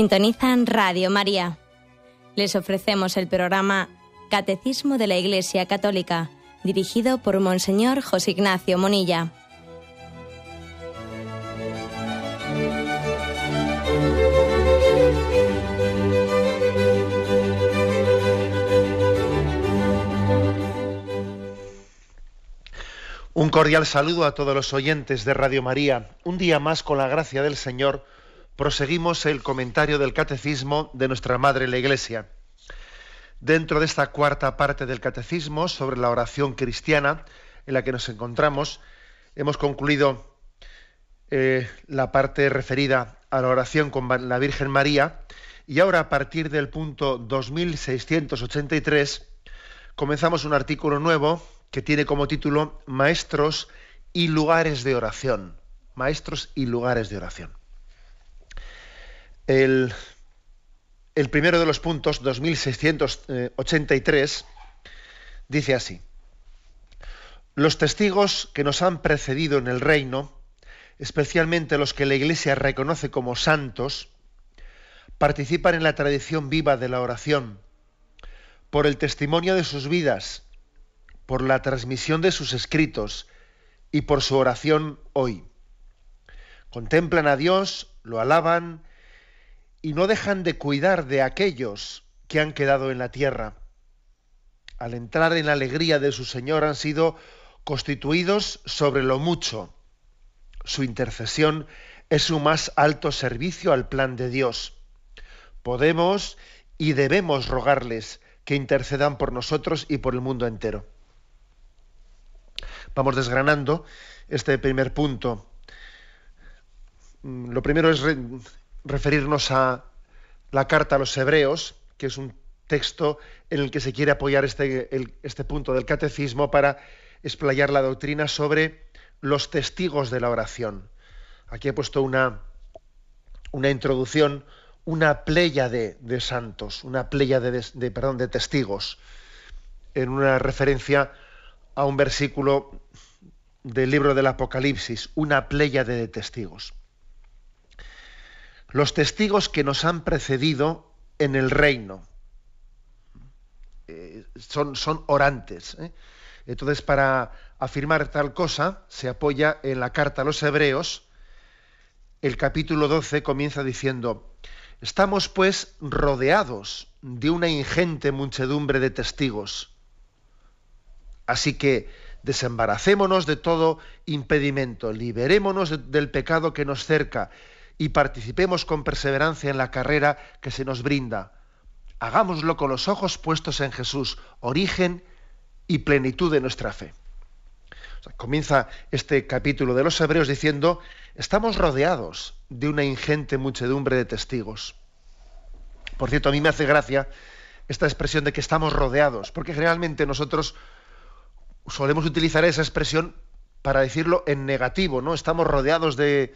Sintonizan Radio María. Les ofrecemos el programa Catecismo de la Iglesia Católica, dirigido por Monseñor José Ignacio Monilla. Un cordial saludo a todos los oyentes de Radio María. Un día más, con la gracia del Señor, proseguimos el comentario del Catecismo de nuestra Madre la Iglesia. Dentro de esta cuarta parte del Catecismo sobre la oración cristiana en la que nos encontramos, hemos concluido eh, la parte referida a la oración con la Virgen María y ahora a partir del punto 2683 comenzamos un artículo nuevo que tiene como título Maestros y lugares de oración. Maestros y lugares de oración. El, primero de los puntos, 2683, dice así. Los testigos que nos han precedido en el reino, especialmente los que la Iglesia reconoce como santos, participan en la tradición viva de la oración, por el testimonio de sus vidas, por la transmisión de sus escritos y por su oración hoy. Contemplan a Dios, lo alaban y no dejan de cuidar de aquellos que han quedado en la tierra. Al entrar en la alegría de su Señor han sido constituidos sobre lo mucho. Su intercesión es su más alto servicio al plan de Dios. Podemos y debemos rogarles que intercedan por nosotros y por el mundo entero. Vamos desgranando este primer punto. Mm, lo primero es referirnos a la carta a los hebreos, que es un texto en el que se quiere apoyar este, este punto del catecismo para explayar la doctrina sobre los testigos de la oración. Aquí he puesto una, una introducción, una playa de, santos, una playa de, de, perdón, de testigos, en una referencia a un versículo del libro del Apocalipsis, una playa de testigos los testigos que nos han precedido en el reino. Eh, son, orantes. ¿eh? Entonces, para afirmar tal cosa, se apoya en la carta a los hebreos. El capítulo 12 comienza diciendo, estamos pues rodeados de una ingente muchedumbre de testigos. Así que desembaracémonos de todo impedimento, liberémonos del pecado que nos cerca y participemos con perseverancia en la carrera que se nos brinda. Hagámoslo con los ojos puestos en Jesús, origen y plenitud de nuestra fe. comienza este capítulo de los Hebreos diciendo, estamos rodeados de una ingente muchedumbre de testigos. Por cierto, a mí me hace gracia esta expresión de que estamos rodeados, porque generalmente nosotros solemos utilizar esa expresión para decirlo en negativo, ¿no? Estamos rodeados de,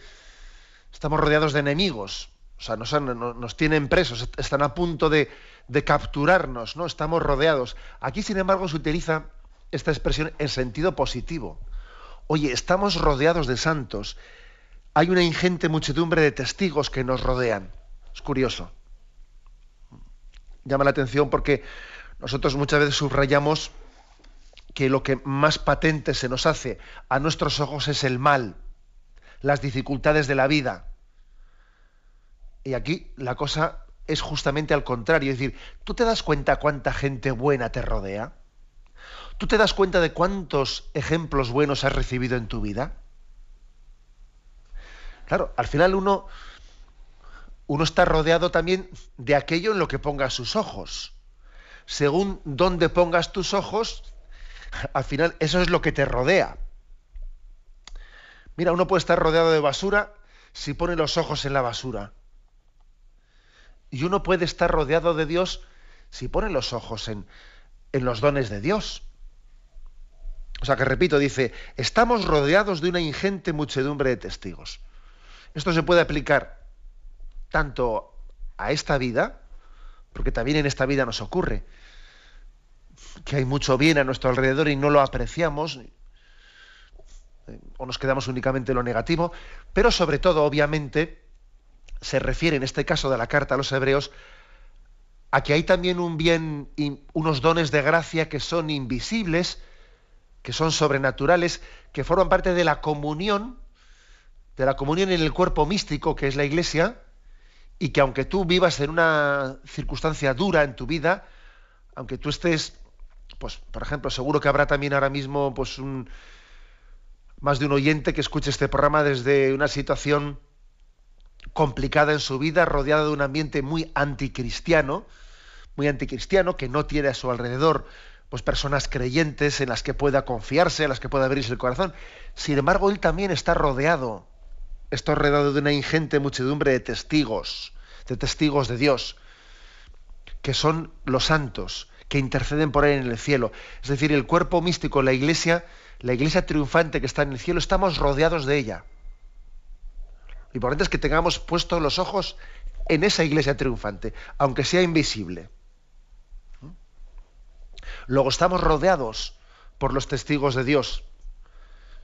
estamos rodeados de enemigos, o sea, nos, tienen presos, están a punto de, capturarnos, ¿no? Estamos rodeados. Aquí, sin embargo, se utiliza esta expresión en sentido positivo. Oye, estamos rodeados de santos. Hay una ingente muchedumbre de testigos que nos rodean. Es curioso. Llama la atención porque nosotros muchas veces subrayamos que lo que más patente se nos hace a nuestros ojos es el mal, las dificultades de la vida. Y aquí la cosa es justamente al contrario, es decir, ¿tú te das cuenta cuánta gente buena te rodea? ¿Tú te das cuenta de cuántos ejemplos buenos has recibido en tu vida? Claro, al final uno, uno está rodeado también de aquello en lo que pongas sus ojos. Según dónde pongas tus ojos, al final eso es lo que te rodea. Mira, uno puede estar rodeado de basura si pone los ojos en la basura. Y uno puede estar rodeado de Dios si pone los ojos en, en los dones de Dios. O sea que repito, dice, estamos rodeados de una ingente muchedumbre de testigos. Esto se puede aplicar tanto a esta vida, porque también en esta vida nos ocurre que hay mucho bien a nuestro alrededor y no lo apreciamos, o nos quedamos únicamente en lo negativo, pero sobre todo, obviamente, se refiere en este caso de la carta a los hebreos a que hay también un bien, unos dones de gracia que son invisibles, que son sobrenaturales, que forman parte de la comunión, de la comunión en el cuerpo místico que es la Iglesia, y que aunque tú vivas en una circunstancia dura en tu vida, aunque tú estés, pues, por ejemplo, seguro que habrá también ahora mismo, pues, un, más de un oyente que escuche este programa desde una situación complicada en su vida, rodeada de un ambiente muy anticristiano, muy anticristiano, que no tiene a su alrededor pues personas creyentes en las que pueda confiarse, en las que pueda abrirse el corazón. Sin embargo, él también está rodeado, está rodeado de una ingente muchedumbre de testigos, de testigos de Dios, que son los santos, que interceden por él en el cielo. Es decir, el cuerpo místico, la iglesia, la iglesia triunfante que está en el cielo, estamos rodeados de ella. Lo importante es que tengamos puestos los ojos en esa iglesia triunfante, aunque sea invisible. Luego estamos rodeados por los testigos de Dios.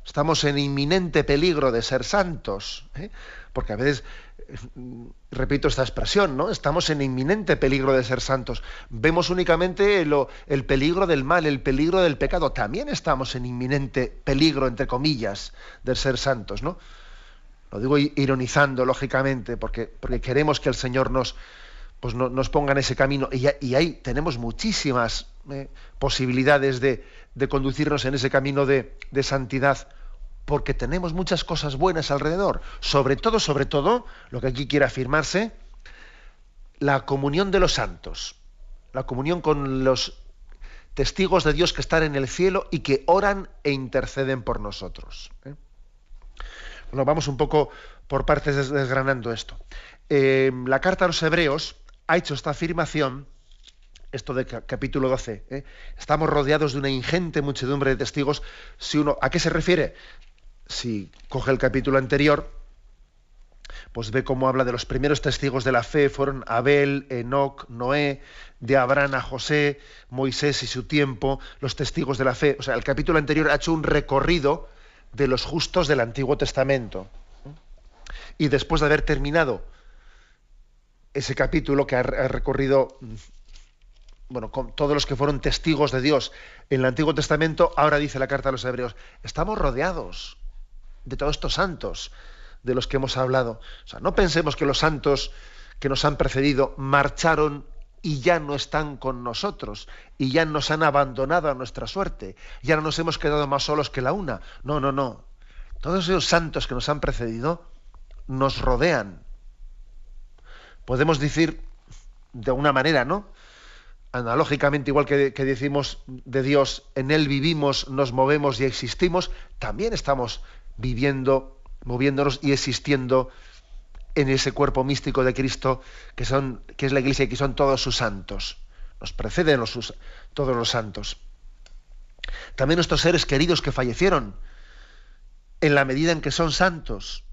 Estamos en inminente peligro de ser santos, ¿eh? Porque a veces, mm, repito esta expresión, ¿no? Estamos en inminente peligro de ser santos. Vemos únicamente el peligro del mal, el peligro del pecado. También estamos en inminente peligro, entre comillas, de ser santos, ¿no? Lo digo ironizando, lógicamente, porque, porque queremos que el Señor nos, pues nos ponga en ese camino. Y, y ahí tenemos muchísimas eh, posibilidades de, de, conducirnos en ese camino de, de, santidad, porque tenemos muchas cosas buenas alrededor. Sobre todo, sobre todo, lo que aquí quiere afirmarse, la comunión de los santos, la comunión con los testigos de Dios que están en el cielo y que oran e interceden por nosotros. ¿eh? Bueno, vamos un poco por partes desgranando esto. Eh, la carta a los hebreos ha hecho esta afirmación, esto de capítulo 12, ¿eh? estamos rodeados de una ingente muchedumbre de testigos. Si uno, ¿A qué se refiere? Si coge el capítulo anterior, pues ve cómo habla de los primeros testigos de la fe, fueron Abel, Enoc, Noé, de Abraham a José, Moisés y su tiempo, los testigos de la fe. O sea, el capítulo anterior ha hecho un recorrido de los justos del Antiguo Testamento. Y después de haber terminado ese capítulo que ha, recorrido bueno, con todos los que fueron testigos de Dios en el Antiguo Testamento, ahora dice la carta a los hebreos, estamos rodeados de todos estos santos de los que hemos hablado. O sea, no pensemos que los santos que nos han precedido marcharon y ya no están con nosotros y ya nos han abandonado a nuestra suerte, ya no nos hemos quedado más solos que la una. No, no, no. Todos esos santos que nos han precedido nos rodean. Podemos decir de una manera, ¿no? Analógicamente, igual que, que decimos de Dios, en Él vivimos, nos movemos y existimos, también estamos viviendo, moviéndonos y existiendo en ese cuerpo místico de Cristo que, son, que es la Iglesia y que son todos sus santos. Nos preceden los, todos los santos. También nuestros seres queridos que fallecieron, en la medida en que son santos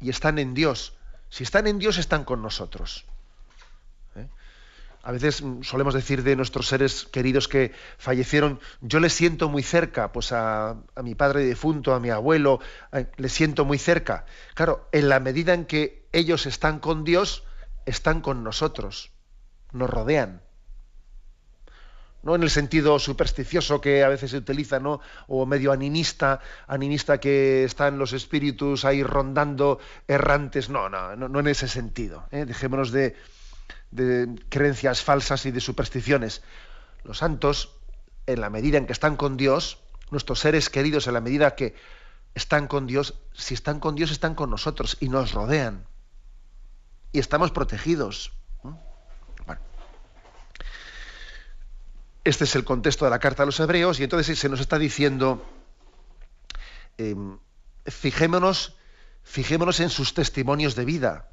y están en Dios. Si están en Dios, están con nosotros. A veces mm, solemos decir de nuestros seres queridos que fallecieron, yo les siento muy cerca, pues a, mi padre difunto, a mi abuelo, les siento muy cerca. Claro, en la medida en que ellos están con Dios, están con nosotros, nos rodean. No en el sentido supersticioso que a veces se utiliza, ¿no? O medio animista, animista que están los espíritus ahí rondando errantes. No, no, no, en ese sentido. ¿eh? Dejémonos de, de creencias falsas y de supersticiones. Los santos, en la medida en que están con Dios, nuestros seres queridos, en la medida que están con Dios, si están con Dios, están con nosotros y nos rodean. Y estamos protegidos. Este es el contexto de la carta a los hebreos y entonces se nos está diciendo, em, fijémonos, fijémonos en sus testimonios de vida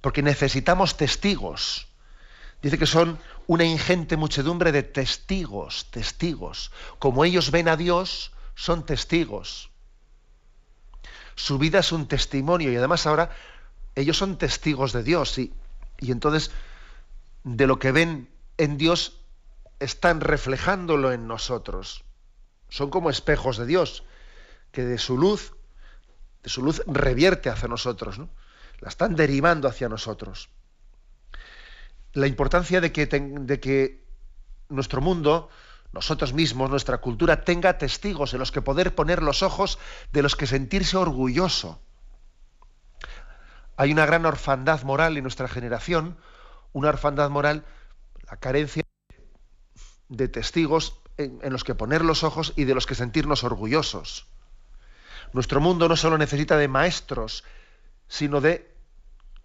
porque necesitamos testigos. Dice que son una ingente muchedumbre de testigos, testigos. Como ellos ven a Dios, son testigos. Su vida es un testimonio y además ahora ellos son testigos de Dios y, y entonces de lo que ven en Dios están reflejándolo en nosotros. Son como espejos de Dios, que de su luz, de su luz revierte hacia nosotros. ¿no? La están derivando hacia nosotros. La importancia de que, de que nuestro mundo, nosotros mismos, nuestra cultura, tenga testigos en los que poder poner los ojos, de los que sentirse orgulloso. Hay una gran orfandad moral en nuestra generación, una orfandad moral, la carencia de testigos en, los que poner los ojos y de los que sentirnos orgullosos. Nuestro mundo no solo necesita de maestros, sino de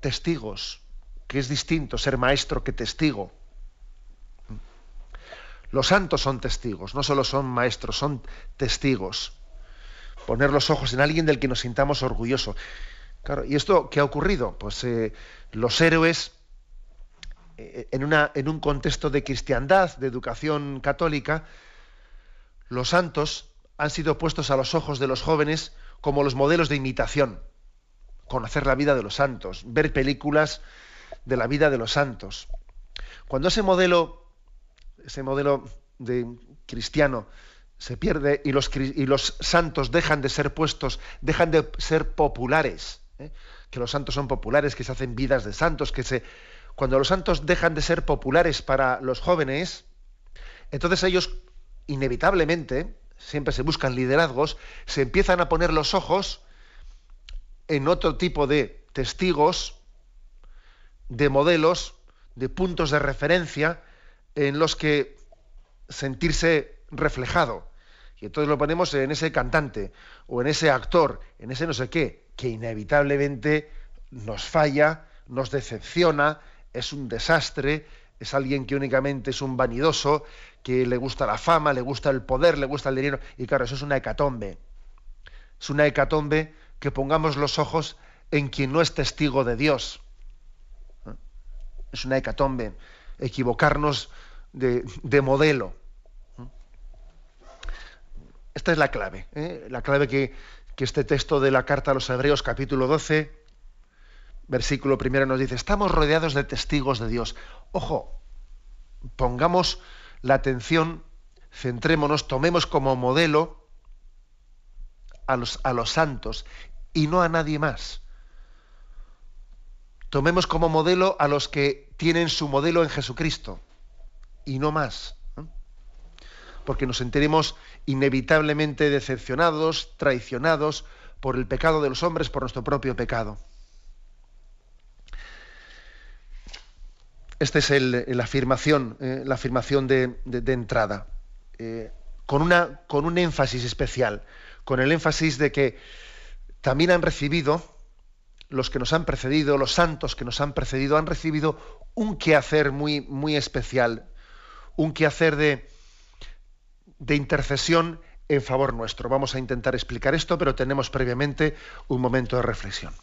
testigos, que es distinto ser maestro que testigo. Los santos son testigos, no solo son maestros, son testigos. Poner los ojos en alguien del que nos sintamos orgullosos. Claro, ¿y esto qué ha ocurrido? Pues eh, los héroes eh, en, en un contexto de cristiandad, de educación católica, los santos han sido puestos a los ojos de los jóvenes como los modelos de imitación. Conocer la vida de los santos, ver películas de la vida de los santos. Cuando ese modelo, ese modelo de cristiano se pierde y los, santos dejan de ser puestos, dejan de ser populares, ¿eh? que los santos son populares, que se hacen vidas de santos, que se cuando los santos dejan de ser populares para los jóvenes, entonces ellos inevitablemente, siempre se buscan liderazgos, se empiezan a poner los ojos en otro tipo de testigos, de modelos, de puntos de referencia en los que sentirse reflejado. Y entonces lo ponemos en ese cantante o en ese actor, en ese no sé qué, que inevitablemente nos falla, nos decepciona, es un desastre, es alguien que únicamente es un vanidoso, que le gusta la fama, le gusta el poder, le gusta el dinero. Y claro, eso es una hecatombe. Es una hecatombe que pongamos los ojos en quien no es testigo de Dios. Es una hecatombe. Equivocarnos de, modelo. Esta es la clave. ¿eh? La clave que, que este texto de la carta a los Hebreos, capítulo 12, versículo primero nos dice, estamos rodeados de testigos de Dios. Ojo, pongamos la atención, centrémonos, tomemos como modelo a los, a los santos y no a nadie más. Tomemos como modelo a los que tienen su modelo en Jesucristo y no más. Porque nos sentiremos inevitablemente decepcionados, traicionados por el pecado de los hombres, por nuestro propio pecado. Esta es la afirmación, eh, la afirmación de, entrada, eh, con, una, con un énfasis especial, con el énfasis de que también han recibido, los que nos han precedido, los santos que nos han precedido, han recibido un quehacer muy, muy especial, un quehacer de, de intercesión en favor nuestro. Vamos a intentar explicar esto, pero tenemos previamente un momento de reflexión.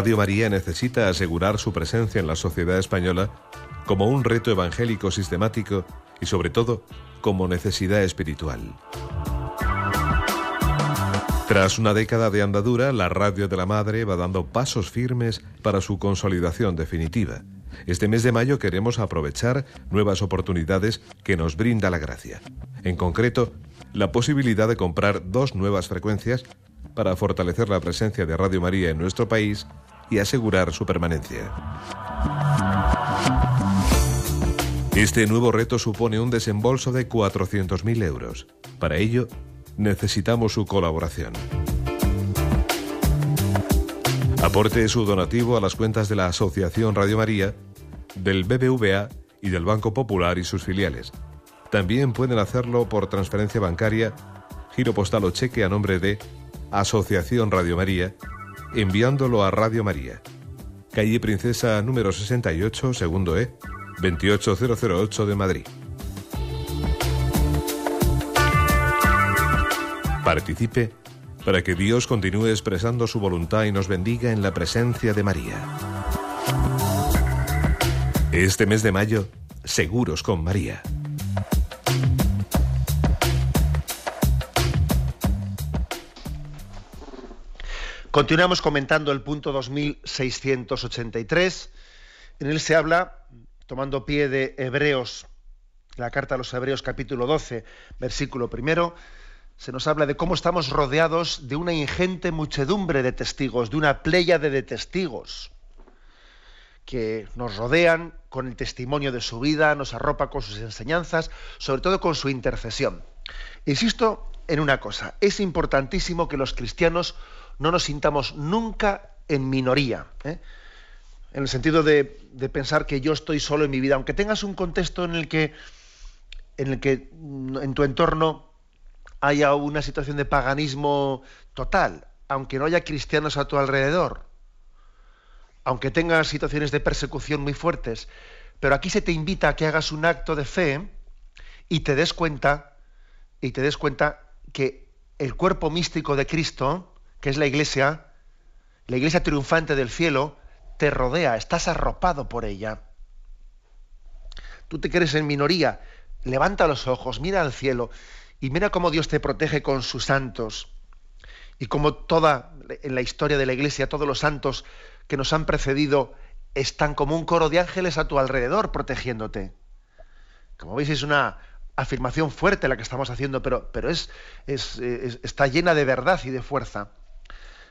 Radio María necesita asegurar su presencia en la sociedad española como un reto evangélico sistemático y sobre todo como necesidad espiritual. Tras una década de andadura, la Radio de la Madre va dando pasos firmes para su consolidación definitiva. Este mes de mayo queremos aprovechar nuevas oportunidades que nos brinda la gracia. En concreto, la posibilidad de comprar dos nuevas frecuencias para fortalecer la presencia de Radio María en nuestro país y asegurar su permanencia. Este nuevo reto supone un desembolso de 400.000 euros. Para ello, necesitamos su colaboración. Aporte su donativo a las cuentas de la Asociación Radio María, del BBVA y del Banco Popular y sus filiales También pueden hacerlo por transferencia bancaria, giro postal o cheque a nombre de Asociación Radio María, enviándolo a Radio María. Calle Princesa número 68, segundo E, 28008 de Madrid. Participe para que Dios continúe expresando su voluntad y nos bendiga en la presencia de María. Este mes de mayo, seguros con María. Continuamos comentando el punto 2683. En él se habla, tomando pie de Hebreos, la carta a los Hebreos capítulo 12, versículo primero, se nos habla de cómo estamos rodeados de una ingente muchedumbre de testigos, de una playa de testigos que nos rodean con el testimonio de su vida, nos arropa con sus enseñanzas, sobre todo con su intercesión. Insisto en una cosa, es importantísimo que los cristianos no nos sintamos nunca en minoría. ¿eh? En el sentido de, pensar que yo estoy solo en mi vida, aunque tengas un contexto en el que en el que mm, en tu entorno haya una situación de paganismo total, aunque no haya cristianos a tu alrededor, aunque tengas situaciones de persecución muy fuertes, pero aquí se te invita a que hagas un acto de fe y te des cuenta y te des cuenta que el cuerpo místico de Cristo que es la iglesia, la iglesia triunfante del cielo, te rodea, estás arropado por ella. Tú te crees en minoría, levanta los ojos, mira al cielo y mira cómo Dios te protege con sus santos y cómo toda en la historia de la iglesia todos los santos que nos han precedido están como un coro de ángeles a tu alrededor protegiéndote. Como veis es una afirmación fuerte la que estamos haciendo, pero, pero es, está llena de verdad y de fuerza.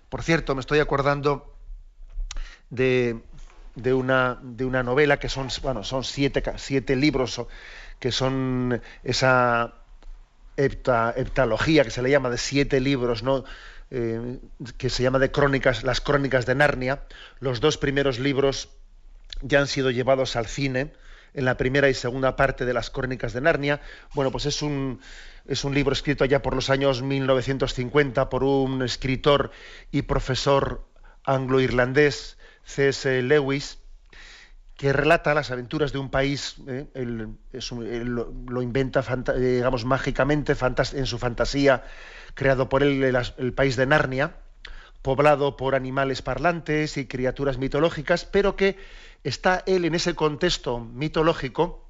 Por cierto, me estoy acordando de, una, de una novela que son, bueno, son siete, siete libros que son esa heptalogía que se le llama de siete libros, ¿no? Eh, que se llama de crónicas, las crónicas de Narnia. Los dos primeros libros ya han sido llevados al cine en la primera y segunda parte de las crónicas de Narnia. Bueno, pues es un, es un libro escrito allá por los años 1950 por un escritor y profesor anglo-irlandés, C.S. Lewis, que relata las aventuras de un país, eh, lo, inventa, digamos, mágicamente en su fantasía, creado por él el, país de Narnia, poblado por animales parlantes y criaturas mitológicas, pero que está él en ese contexto mitológico,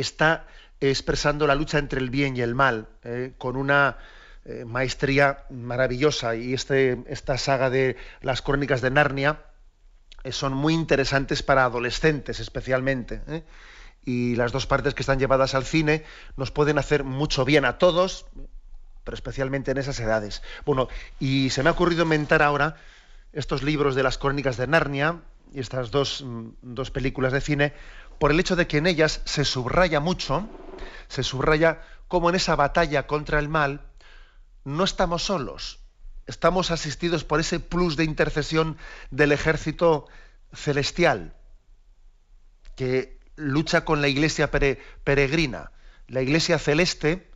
está expresando la lucha entre el bien y el mal, eh, con una eh, maestría maravillosa. Y este, esta saga de las crónicas de Narnia eh, son muy interesantes para adolescentes especialmente. Y las dos partes que están llevadas al cine nos pueden hacer mucho bien a todos, pero especialmente en esas edades. Bueno, y se me ha ocurrido inventar ahora estos libros de las crónicas de Narnia y estas dos, mm, dos películas de cine por el hecho de que en ellas se subraya mucho, se subraya cómo en esa batalla contra el mal no estamos solos, estamos asistidos por ese plus de intercesión del ejército celestial que lucha con la iglesia peregrina. La iglesia celeste,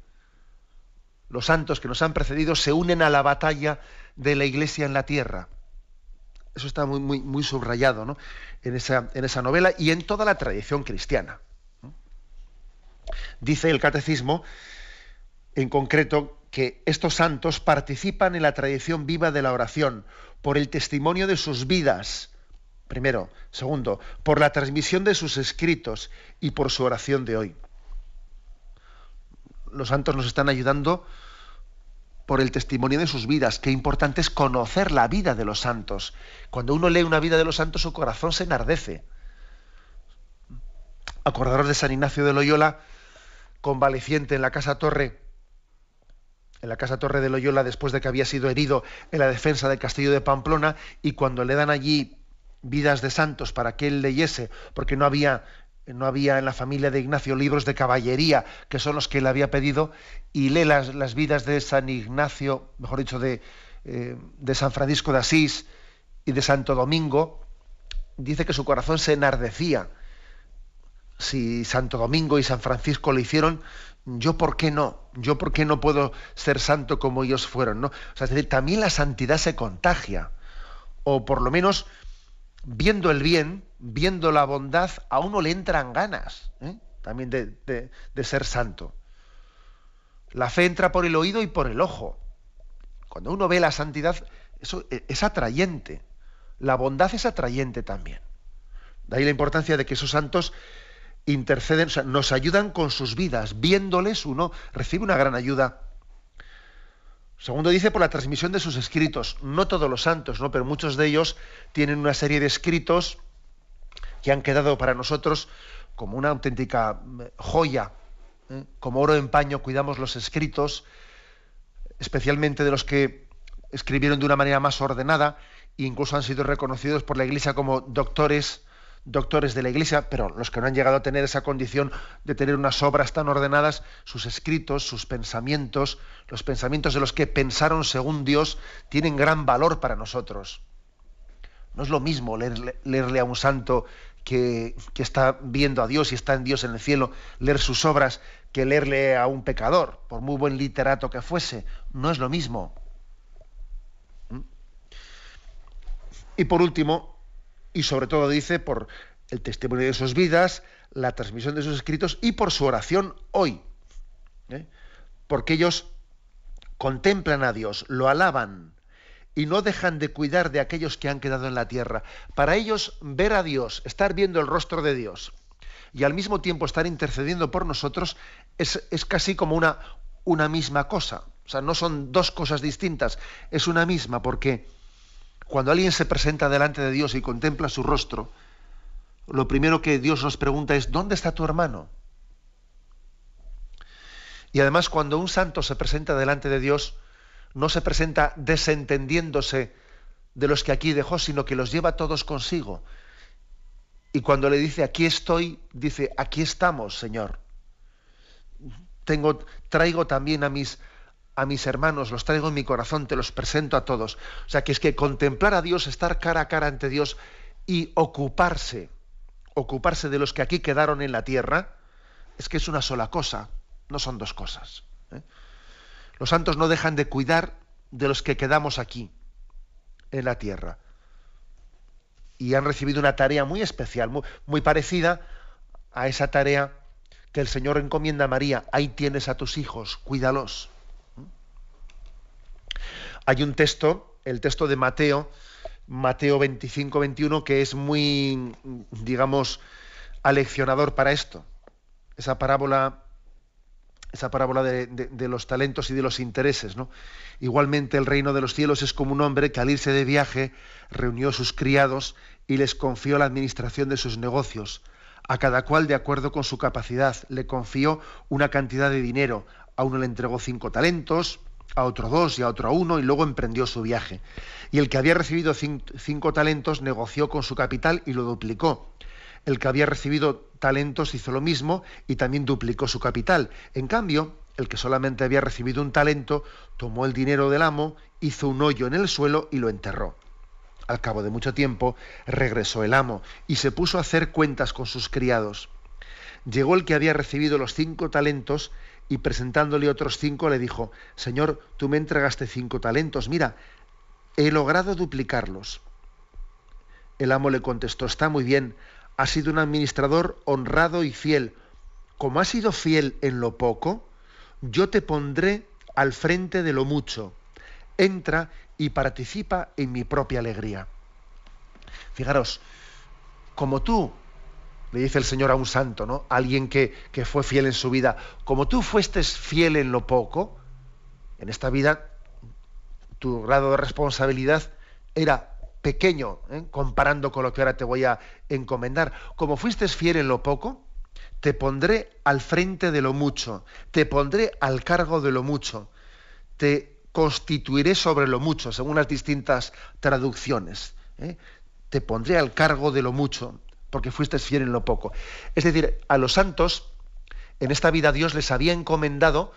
los santos que nos han precedido, se unen a la batalla de la iglesia en la tierra. Eso está muy, muy, subrayado en esa novela y en toda la tradición cristiana. Dice el catecismo, en concreto, que estos santos participan en la tradición viva de la oración por el testimonio de sus vidas, primero. Segundo, por la transmisión de sus escritos y por su oración de hoy. Los santos nos están ayudando por el testimonio de sus vidas. Qué importante es conocer la vida de los santos. Cuando uno lee una vida de los santos, su corazón se enardece. Acordaros de San Ignacio de Loyola, convaleciente en la Casa Torre, en la Casa Torre de Loyola, después de que había sido herido en la defensa del castillo de Pamplona, y cuando le dan allí vidas de santos para que él leyese, porque no había no había en la familia de Ignacio libros de caballería, que son los que él había pedido, y lee las, las vidas de San Ignacio, mejor dicho, de, eh, de San Francisco de Asís y de Santo Domingo, dice que su corazón se enardecía. Si Santo Domingo y San Francisco lo hicieron, yo por qué no, yo por qué no puedo ser santo como ellos fueron, ¿no? O sea, es decir, también la santidad se contagia, o por lo menos viendo el bien, viendo la bondad, a uno le entran ganas ¿eh? también de, ser santo. La fe entra por el oído y por el ojo. Cuando uno ve la santidad, eso e, es atrayente. La bondad es atrayente también. De ahí la importancia de que esos santos interceden, nos ayudan con sus vidas. Viéndoles, uno recibe una gran ayuda. Segundo dice por la transmisión de sus escritos. No todos los santos, ¿no? pero muchos de ellos tienen una serie de escritos que han quedado para nosotros como una auténtica eh, joya. ¿eh? Como oro en paño cuidamos los escritos, especialmente de los que escribieron de una manera más ordenada e incluso han sido reconocidos por la Iglesia como doctores doctores de la Iglesia, pero los que no han llegado a tener esa condición de tener unas obras tan ordenadas, sus escritos, sus pensamientos, los pensamientos de los que pensaron según Dios, tienen gran valor para nosotros. No es lo mismo leerle, a un santo que, está viendo a Dios y está en Dios en el cielo, leer sus obras, que leerle a un pecador, por muy buen literato que fuese. No es lo mismo. ¿Mm? Y por último, y sobre todo dice por el testimonio de sus vidas, la transmisión de sus escritos y por su oración hoy. ¿eh? Porque ellos contemplan a Dios, lo alaban y no dejan de cuidar de aquellos que han quedado en la tierra. Para ellos ver a Dios, estar viendo el rostro de Dios y al mismo tiempo estar intercediendo por nosotros es, es casi como una, una misma cosa. O sea, no son dos cosas distintas, es una misma porque cuando alguien se presenta delante de Dios y contempla su rostro, lo primero que Dios nos pregunta es, ¿dónde está tu hermano? Y además cuando un santo se presenta delante de Dios, no se presenta desentendiéndose de los que aquí dejó, sino que los lleva todos consigo. Y cuando le dice, aquí estoy, dice, aquí estamos, Señor. Tengo, traigo también a mis, a mis hermanos, los traigo en mi corazón, te los presento a todos. O sea, que es que contemplar a Dios, estar cara a cara ante Dios y ocuparse, ocuparse de los que aquí quedaron en la tierra, es que es una sola cosa, no son dos cosas. ¿eh? Los santos no dejan de cuidar de los que quedamos aquí, en la tierra. Y han recibido una tarea muy especial, muy, parecida a esa tarea que el Señor encomienda a María. Ahí tienes a tus hijos, cuídalos. Hay un texto, el texto de Mateo, Mateo 25, 21, que es muy, digamos, aleccionador para esto. Esa parábola, esa parábola de, los talentos y de los intereses. ¿no? Igualmente el reino de los cielos es como un hombre que al irse de viaje reunió a sus criados y les confió la administración de sus negocios. A cada cual de acuerdo con su capacidad. Le confió una cantidad de dinero. A uno le entregó cinco talentos, a otro dos y a otro uno y luego emprendió su viaje. Y el que había recibido cinco talentos negoció con su capital y lo duplicó. El que había recibido talentos hizo lo mismo y también duplicó su capital. En cambio, el que solamente había recibido un talento tomó el dinero del amo, hizo un hoyo en el suelo y lo enterró. Al cabo de mucho tiempo regresó el amo y se puso a hacer cuentas con sus criados. Llegó el que había recibido los cinco talentos y presentándole otros cinco le dijo, Señor, tú me entregaste cinco talentos, mira, he logrado duplicarlos. El amo le contestó, está muy bien, has sido un administrador honrado y fiel. Como has sido fiel en lo poco, yo te pondré al frente de lo mucho. Entra y participa en mi propia alegría. Fijaros, como tú le dice el Señor a un santo, ¿no? Alguien que, fue fiel en su vida. Como tú fuiste fiel en lo poco, en esta vida tu grado de responsabilidad era pequeño, ¿eh? comparando con lo que ahora te voy a encomendar. Como fuiste fiel en lo poco, te pondré al frente de lo mucho, te pondré al cargo de lo mucho, te constituiré sobre lo mucho, según las distintas traducciones. ¿eh? Te pondré al cargo de lo mucho porque fuiste fiel en lo poco. Es decir, a los santos, en esta vida Dios les había encomendado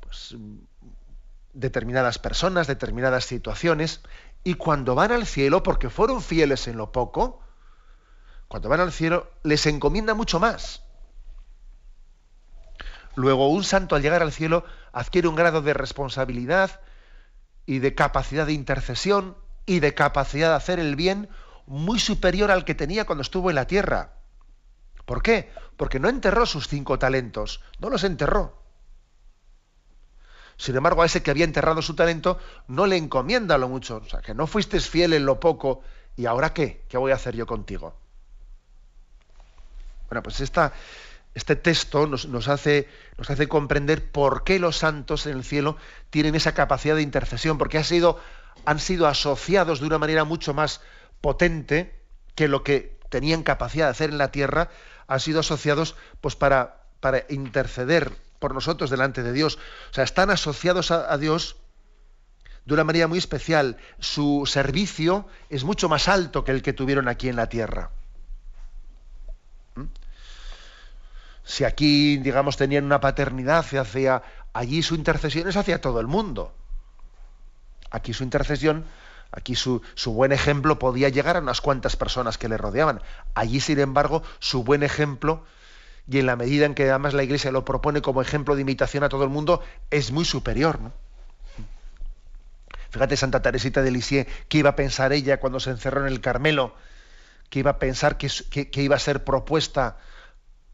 pues, determinadas personas, determinadas situaciones, y cuando van al cielo, porque fueron fieles en lo poco, cuando van al cielo les encomienda mucho más. Luego, un santo al llegar al cielo adquiere un grado de responsabilidad y de capacidad de intercesión y de capacidad de hacer el bien muy superior al que tenía cuando estuvo en la tierra. ¿Por qué? Porque no enterró sus cinco talentos, no los enterró. Sin embargo, a ese que había enterrado su talento no le encomienda lo mucho. O sea, que no fuiste fiel en lo poco y ahora qué? ¿Qué voy a hacer yo contigo? Bueno, pues esta, este texto nos, nos, hace, nos hace comprender por qué los santos en el cielo tienen esa capacidad de intercesión, porque ha sido, han sido asociados de una manera mucho más potente que lo que tenían capacidad de hacer en la tierra, han sido asociados pues, para, para interceder por nosotros delante de Dios. O sea, están asociados a, Dios de una manera muy especial. Su servicio es mucho más alto que el que tuvieron aquí en la tierra. ¿Mm? Si aquí, digamos, tenían una paternidad hacia allí su intercesión es hacia todo el mundo. Aquí su intercesión, aquí su, su, buen ejemplo podía llegar a unas cuantas personas que le rodeaban. Allí, sin embargo, su buen ejemplo y en la medida en que además la Iglesia lo propone como ejemplo de imitación a todo el mundo, es muy superior. ¿no? Fíjate Santa Teresita de Lisieux, ¿qué iba a pensar ella cuando se encerró en el Carmelo? ¿Qué iba a pensar que, iba a ser propuesta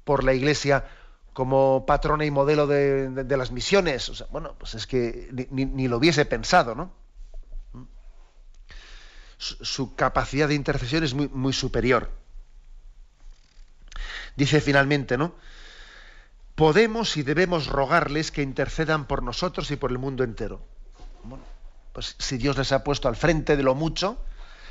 por la Iglesia como patrona y modelo de, las misiones? bueno, pues es que ni, lo hubiese pensado, ¿no? Su, capacidad de intercesión es muy superior. Dice finalmente, ¿no? Podemos y debemos rogarles que intercedan por nosotros y por el mundo entero. Bueno, pues si Dios les ha puesto al frente de lo mucho,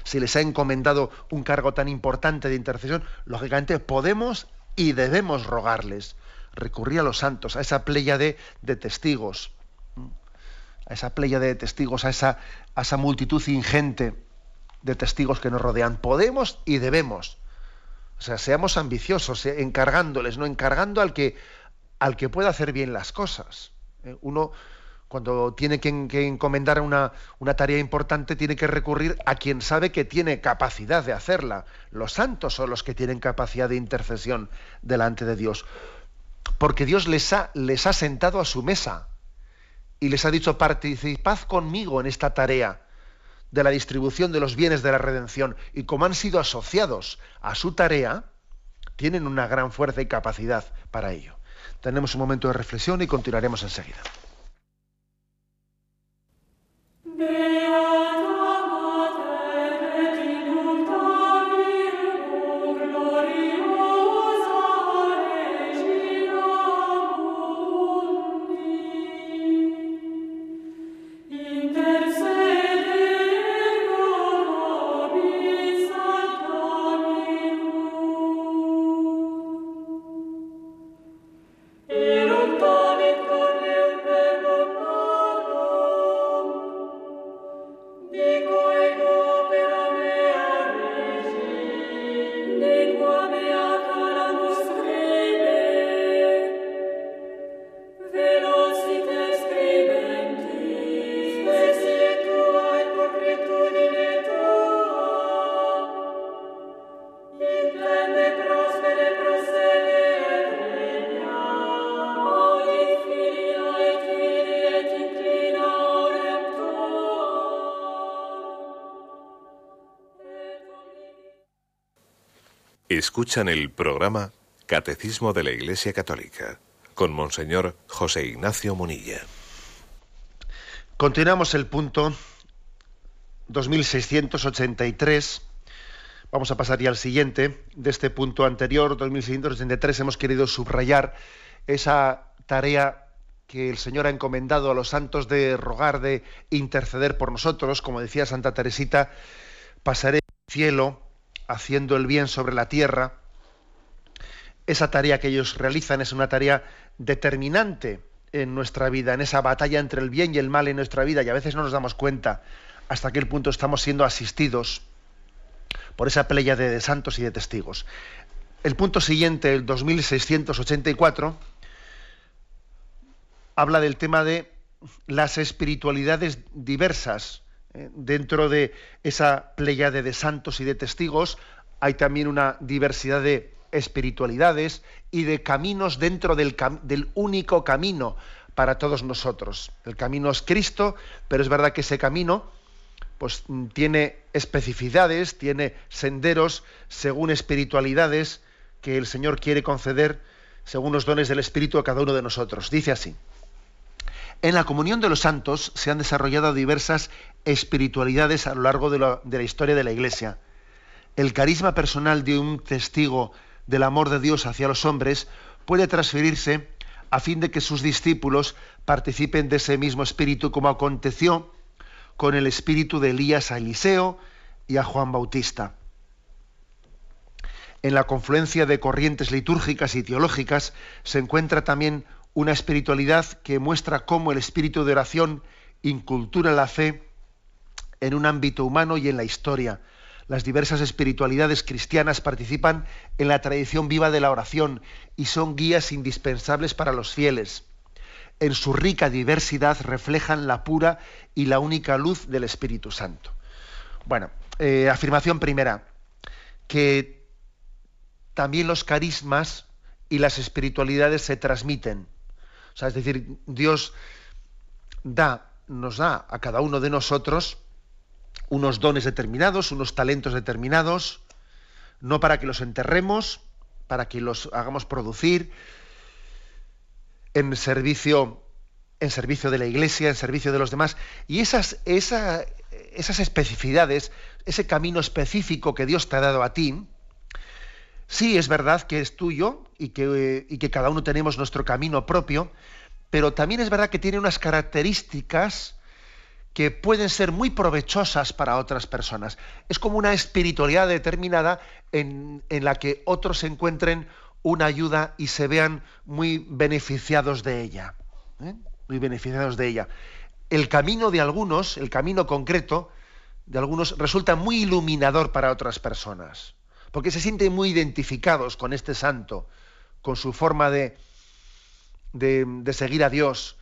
si les ha encomendado un cargo tan importante de intercesión, lógicamente podemos y debemos rogarles. Recurrir a los santos, a esa playa de, testigos, a esa playa de testigos, a esa, a esa multitud ingente de testigos que nos rodean. Podemos y debemos. O sea, seamos ambiciosos, eh, encargándoles, no encargando al que, al que pueda hacer bien las cosas. Eh, uno, cuando tiene que, encomendar una, una, tarea importante, tiene que recurrir a quien sabe que tiene capacidad de hacerla. Los santos son los que tienen capacidad de intercesión delante de Dios. Porque Dios les ha, les ha sentado a su mesa y les ha dicho, participad conmigo en esta tarea de la distribución de los bienes de la redención y como han sido asociados a su tarea, tienen una gran fuerza y capacidad para ello. Tenemos un momento de reflexión y continuaremos enseguida. Escuchan el programa Catecismo de la Iglesia Católica con Monseñor José Ignacio Munilla. Continuamos el punto 2683. Vamos a pasar ya al siguiente. De este punto anterior, 2683, hemos querido subrayar esa tarea que el Señor ha encomendado a los santos de rogar, de interceder por nosotros. Como decía Santa Teresita, pasaré el cielo haciendo el bien sobre la tierra, esa tarea que ellos realizan es una tarea determinante en nuestra vida, en esa batalla entre el bien y el mal en nuestra vida, y a veces no nos damos cuenta hasta qué punto estamos siendo asistidos por esa playa de santos y de testigos. El punto siguiente, el 2684, habla del tema de las espiritualidades diversas dentro de esa pléyade de santos y de testigos hay también una diversidad de espiritualidades y de caminos dentro del, único camino para todos nosotros. El camino es Cristo, pero es verdad que ese camino pues tiene especificidades, tiene senderos según espiritualidades que el Señor quiere conceder según los dones del Espíritu a cada uno de nosotros. Dice así: En la comunión de los santos se han desarrollado diversas espiritualidades a lo largo de la, historia de la Iglesia. El carisma personal de un testigo del amor de Dios hacia los hombres puede transferirse a fin de que sus discípulos participen de ese mismo espíritu como aconteció con el espíritu de Elías a Eliseo y a Juan Bautista. En la confluencia de corrientes litúrgicas y teológicas se encuentra también una espiritualidad que muestra cómo el espíritu de oración incultura la fe en un ámbito humano y en la historia. Las diversas espiritualidades cristianas participan en la tradición viva de la oración y son guías indispensables para los fieles en su rica diversidad reflejan la pura y la única luz del Espíritu Santo. Bueno, eh, afirmación primera, que también los carismas y las espiritualidades se transmiten. O sea, es decir, Dios da, nos da a cada uno de nosotros unos dones determinados, unos talentos determinados, no para que los enterremos, para que los hagamos producir, en servicio, en servicio de la iglesia, en servicio de los demás. Y esas, esas especificidades, ese camino específico que Dios te ha dado a ti, sí es verdad que es tuyo y que, cada uno tenemos nuestro camino propio, pero también es verdad que tiene unas características que pueden ser muy provechosas para otras personas. Es como una espiritualidad determinada en, la que otros encuentren una ayuda y se vean muy beneficiados de ella. ¿eh? Muy beneficiados de ella. El camino de algunos, el camino concreto de algunos, resulta muy iluminador para otras personas, porque se sienten muy identificados con este santo, con su forma de, de, seguir a Dios,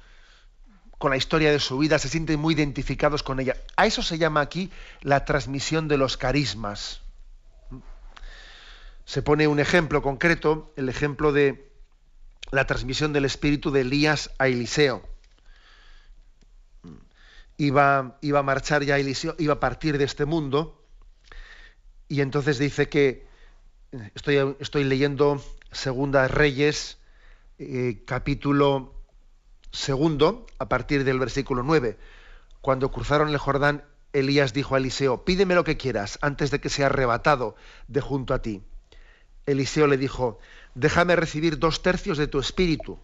con la historia de su vida, se sienten muy identificados con ella. A eso se llama aquí la transmisión de los carismas se pone un ejemplo concreto, el ejemplo de la transmisión del espíritu de Elías a Eliseo. Iba, iba a marchar ya Eliseo, iba a partir de este mundo, y entonces dice que, estoy, leyendo Segunda Reyes, eh, capítulo segundo, a partir del versículo 9. Cuando cruzaron el Jordán, Elías dijo a Eliseo, pídeme lo que quieras antes de que sea arrebatado de junto a ti. Eliseo le dijo, déjame recibir dos tercios de tu espíritu.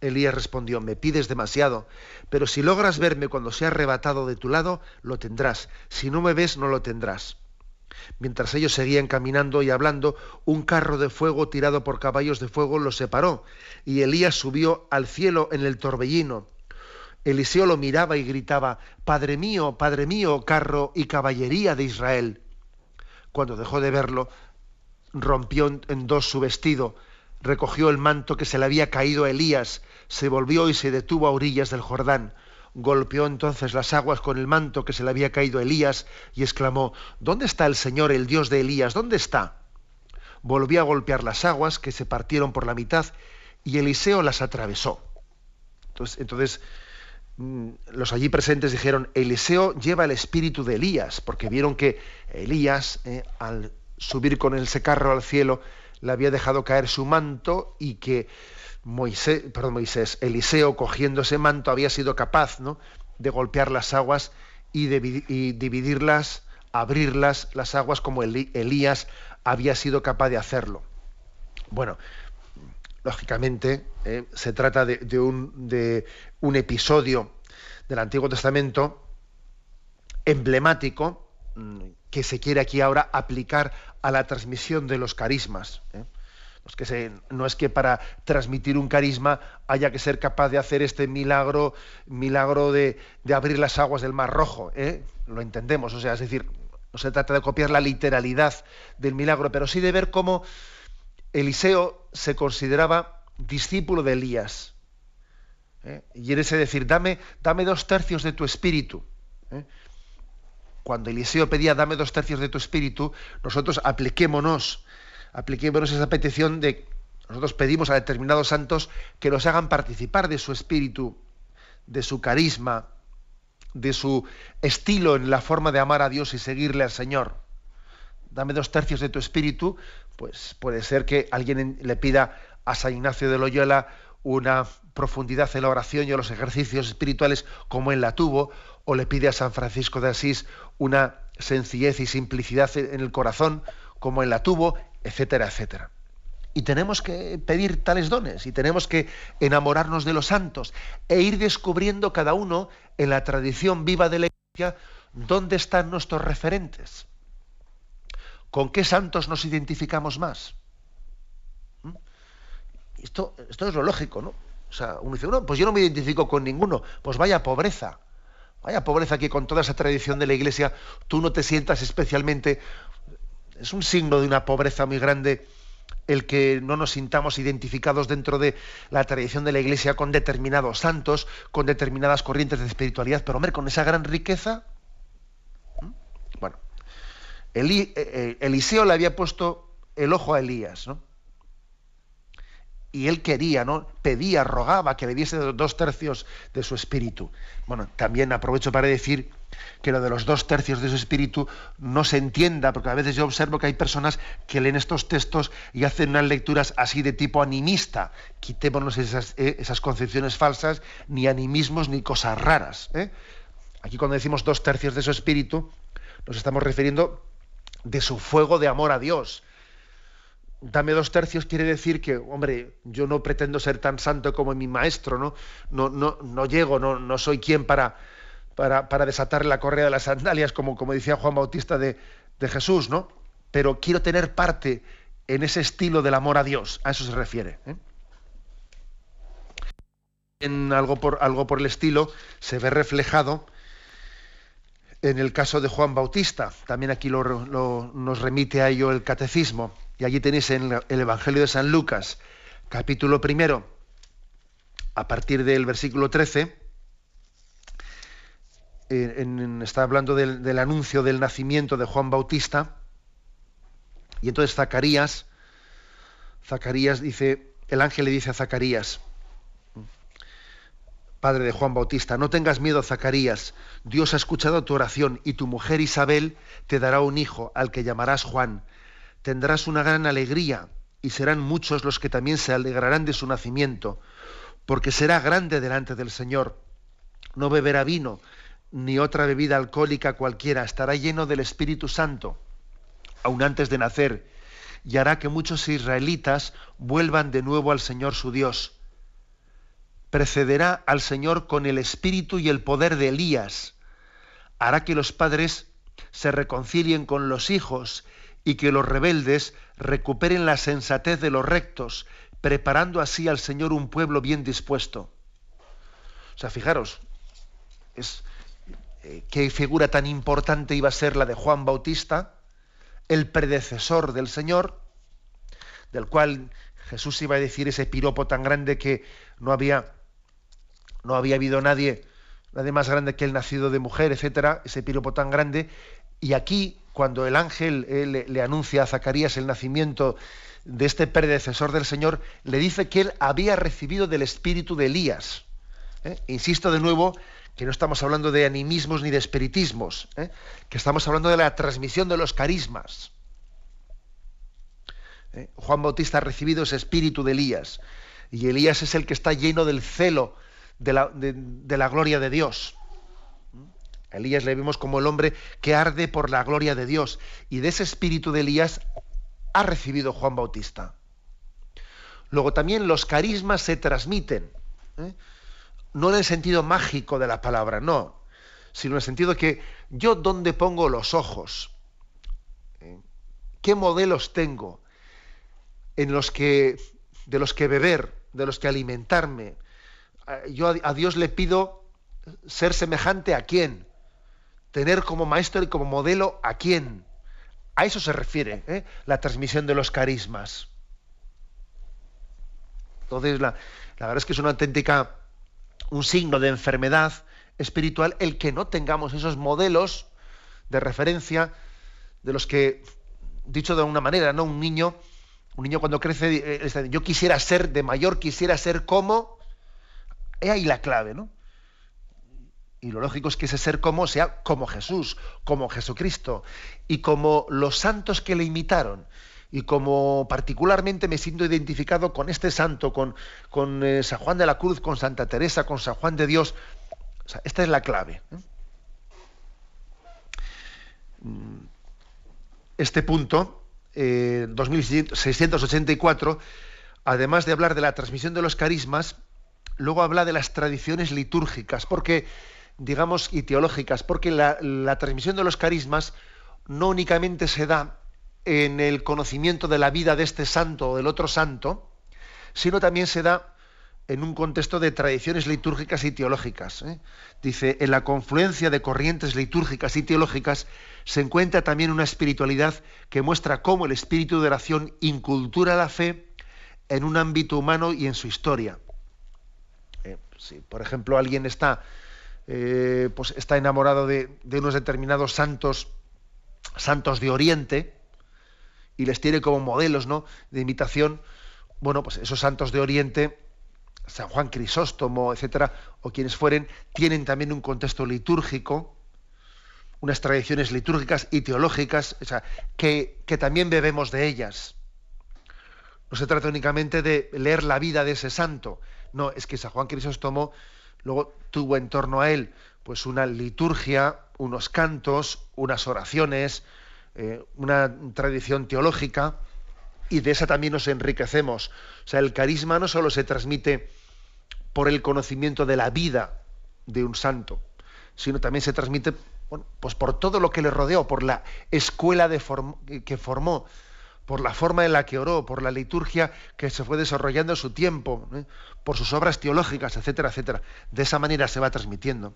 Elías respondió, me pides demasiado, pero si logras verme cuando sea arrebatado de tu lado, lo tendrás. Si no me ves, no lo tendrás. Mientras ellos seguían caminando y hablando, un carro de fuego tirado por caballos de fuego los separó, y Elías subió al cielo en el torbellino. Eliseo lo miraba y gritaba, Padre mío, Padre mío, carro y caballería de Israel. Cuando dejó de verlo, rompió en dos su vestido, recogió el manto que se le había caído a Elías, se volvió y se detuvo a orillas del Jordán. Golpeó entonces las aguas con el manto que se le había caído a Elías y exclamó, ¿Dónde está el Señor, el Dios de Elías? ¿Dónde está? Volvió a golpear las aguas que se partieron por la mitad y Eliseo las atravesó. Entonces, mm, los allí presentes dijeron, Eliseo lleva el espíritu de Elías, porque vieron que Elías, eh, al subir con ese carro al cielo, le había dejado caer su manto y que Moisés, perdón, Moisés, Eliseo cogiendo ese manto había sido capaz ¿no? de golpear las aguas y, de, dividirlas, abrirlas, las aguas como Elías había sido capaz de hacerlo. Bueno, lógicamente eh, se trata de, un, de un episodio del Antiguo Testamento emblemático mm, que se quiere aquí ahora aplicar a la transmisión de los carismas. ¿eh? Que no es que para transmitir un carisma haya que ser capaz de hacer este milagro, milagro de, abrir las aguas del Mar Rojo. ¿eh? Lo entendemos, o sea, es decir, no se trata de copiar la literalidad del milagro, pero sí de ver cómo Eliseo se consideraba discípulo de Elías. ¿eh? Y ese decir, dame, dame dos tercios de tu espíritu. ¿eh? cuando Eliseo pedía dame dos tercios de tu espíritu, nosotros apliquémonos apliquémonos esa petición de nosotros pedimos a determinados santos que nos hagan participar de su espíritu, de su carisma, de su estilo en la forma de amar a Dios y seguirle al Señor. Dame dos tercios de tu espíritu, pues puede ser que alguien le pida a San Ignacio de Loyola una profundidad en la oración y en los ejercicios espirituales como él la tuvo, o le pide a San Francisco de Asís una sencillez y simplicidad en el corazón como él la tuvo, etcétera, etcétera. Y tenemos que pedir tales dones y tenemos que enamorarnos de los santos e ir descubriendo cada uno en la tradición viva de la Iglesia dónde están nuestros referentes. ¿Con qué santos nos identificamos más? ¿Mm? Esto, esto es lo lógico, ¿no? O sea, uno dice, no, pues yo no me identifico con ninguno. Pues vaya pobreza. Vaya pobreza que con toda esa tradición de la Iglesia tú no te sientas especialmente... Es un signo de una pobreza muy grande el que no nos sintamos identificados dentro de la tradición de la Iglesia con determinados santos, con determinadas corrientes de espiritualidad, pero hombre, con esa gran riqueza. Bueno, eh, eh, Eliseo le había puesto el ojo a Elías, ¿no? Y él quería, ¿no? Pedía, rogaba que le diese dos tercios de su espíritu. Bueno, también aprovecho para decir que lo de los dos tercios de su espíritu no se entienda, porque a veces yo observo que hay personas que leen estos textos y hacen unas lecturas así de tipo animista. Quitémonos esas, eh, concepciones falsas, ni animismos ni cosas raras. ¿eh? Aquí cuando decimos dos tercios de su espíritu, nos estamos refiriendo de su fuego de amor a Dios, dame dos tercios quiere decir que, hombre, yo no pretendo ser tan santo como mi maestro, ¿no? No, no, no llego, no, no soy quien para, para, para, desatar la correa de las sandalias, como, como decía Juan Bautista de, de, Jesús, ¿no? Pero quiero tener parte en ese estilo del amor a Dios, a eso se refiere. ¿eh? En algo por, algo por el estilo se ve reflejado en el caso de Juan Bautista. También aquí lo, lo, nos remite a ello el catecismo. Y allí tenéis en el Evangelio de San Lucas, capítulo primero, a partir del versículo 13, está hablando del, del, anuncio del nacimiento de Juan Bautista, y entonces Zacarías, Zacarías dice, el ángel le dice a Zacarías, padre de Juan Bautista, no tengas miedo, Zacarías, Dios ha escuchado tu oración y tu mujer Isabel te dará un hijo al que llamarás Juan tendrás una gran alegría y serán muchos los que también se alegrarán de su nacimiento, porque será grande delante del Señor. No beberá vino ni otra bebida alcohólica cualquiera, estará lleno del Espíritu Santo, aun antes de nacer, y hará que muchos israelitas vuelvan de nuevo al Señor su Dios. Precederá al Señor con el espíritu y el poder de Elías. Hará que los padres se reconcilien con los hijos y que los rebeldes recuperen la sensatez de los rectos, preparando así al Señor un pueblo bien dispuesto. O sea, fijaros, es, eh, qué figura tan importante iba a ser la de Juan Bautista, el predecesor del Señor, del cual Jesús iba a decir ese piropo tan grande que no había, no había habido nadie, nadie más grande que el nacido de mujer, etcétera, ese piropo tan grande, y aquí cuando el ángel le, anuncia a Zacarías el nacimiento de este predecesor del Señor, le dice que él había recibido del espíritu de Elías. ¿eh? Insisto de nuevo que no estamos hablando de animismos ni de espiritismos, ¿eh? que estamos hablando de la transmisión de los carismas. ¿eh? Juan Bautista ha recibido ese espíritu de Elías, y Elías es el que está lleno del celo de la gloria de Dios. Elías le vemos como el hombre que arde por la gloria de Dios. Y de ese espíritu de Elías ha recibido Juan Bautista. Luego también los carismas se transmiten. ¿eh? No en el sentido mágico de la palabra, no. Sino en el sentido que yo dónde pongo los ojos. ¿Eh? ¿Qué modelos tengo en los que, de los que beber, de los que alimentarme? Yo a Dios le pido ser semejante a quién? Tener como maestro y como modelo a quién. A eso se refiere ¿eh? la transmisión de los carismas. Entonces, la, la verdad es que es una auténtica, un signo de enfermedad espiritual el que no tengamos esos modelos de referencia de los que, dicho de alguna manera, ¿no? Un niño Un niño cuando crece, eh, yo quisiera ser de mayor, quisiera ser como. Es ahí la clave, ¿no? Y lo lógico es que ese ser como sea como Jesús, como Jesucristo, y como los santos que le imitaron. Y como particularmente me siento identificado con este santo, con, con eh, San Juan de la Cruz, con Santa Teresa, con San Juan de Dios. esta es la clave. ¿eh? Mm, este punto, 2684, eh, además de hablar de la transmisión de los carismas, luego habla de las tradiciones litúrgicas, porque digamos, y teológicas, porque la, transmisión de los carismas no únicamente se da en el conocimiento de la vida de este santo o del otro santo, sino también se da en un contexto de tradiciones litúrgicas y teológicas. ¿eh? Dice, en la confluencia de corrientes litúrgicas y teológicas se encuentra también una espiritualidad que muestra cómo el espíritu de oración incultura la fe en un ámbito humano y en su historia. Eh, si, por ejemplo, alguien está eh, pues está enamorado de, unos determinados santos, santos de Oriente, y les tiene como modelos ¿no? de imitación, bueno, pues esos santos de Oriente, San Juan Crisóstomo, etcétera, o quienes fueren, tienen también un contexto litúrgico, unas tradiciones litúrgicas y teológicas, que, que también bebemos de ellas. No se trata únicamente de leer la vida de ese santo, no, es que San Juan Crisóstomo Luego tuvo en torno a él pues una liturgia, unos cantos, unas oraciones, eh, una tradición teológica, y de esa también nos enriquecemos. O sea, el carisma no solo se transmite por el conocimiento de la vida de un santo, sino también se transmite pues por todo lo que le rodeó, por la escuela que formó, por la forma en la que oró, por la liturgia que se fue desarrollando en su tiempo, ¿eh? por sus obras teológicas, etcétera, etcétera. De esa manera se va transmitiendo.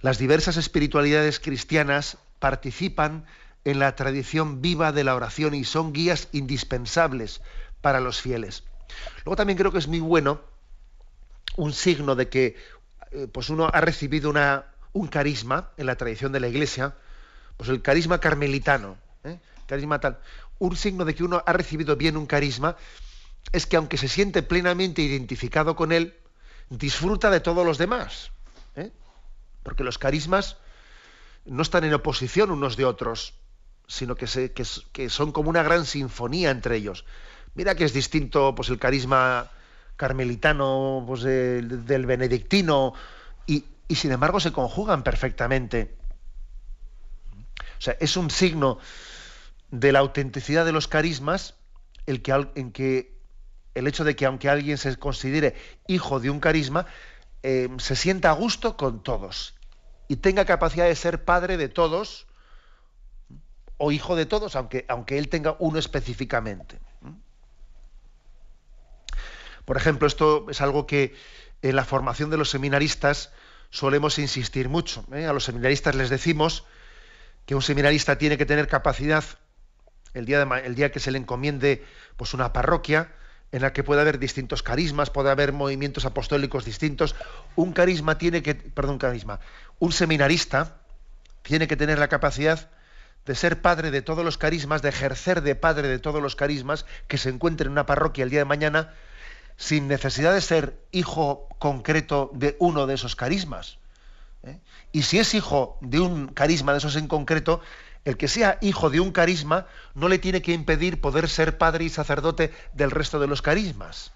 Las diversas espiritualidades cristianas participan en la tradición viva de la oración y son guías indispensables para los fieles. Luego también creo que es muy bueno un signo de que eh, pues uno ha recibido una, un carisma en la tradición de la Iglesia, pues el carisma carmelitano, ¿eh? carisma tal. Un signo de que uno ha recibido bien un carisma es que aunque se siente plenamente identificado con él, disfruta de todos los demás. ¿eh? Porque los carismas no están en oposición unos de otros, sino que, son como una gran sinfonía entre ellos. Mira que es distinto pues, el carisma carmelitano pues, del, benedictino, y sin embargo se conjugan perfectamente. O sea, es un signo de la autenticidad de los carismas el que, en que el hecho de que aunque alguien se considere hijo de un carisma, eh, se sienta a gusto con todos y tenga capacidad de ser padre de todos o hijo de todos, aunque, aunque él tenga uno específicamente. Por ejemplo, esto es algo que en la formación de los seminaristas solemos insistir mucho. ¿eh? A los seminaristas les decimos que un seminarista tiene que tener capacidad el día, el día que se le encomiende pues una parroquia en la que puede haber distintos carismas, puede haber movimientos apostólicos distintos. Un carisma tiene que, perdón, carisma, un seminarista tiene que tener la capacidad de ser padre de todos los carismas, de ejercer de padre de todos los carismas que se encuentren en una parroquia el día de mañana, sin necesidad de ser hijo concreto de uno de esos carismas. ¿Eh? Y si es hijo de un carisma de esos en concreto, el que sea hijo de un carisma no le tiene que impedir poder ser padre y sacerdote del resto de los carismas.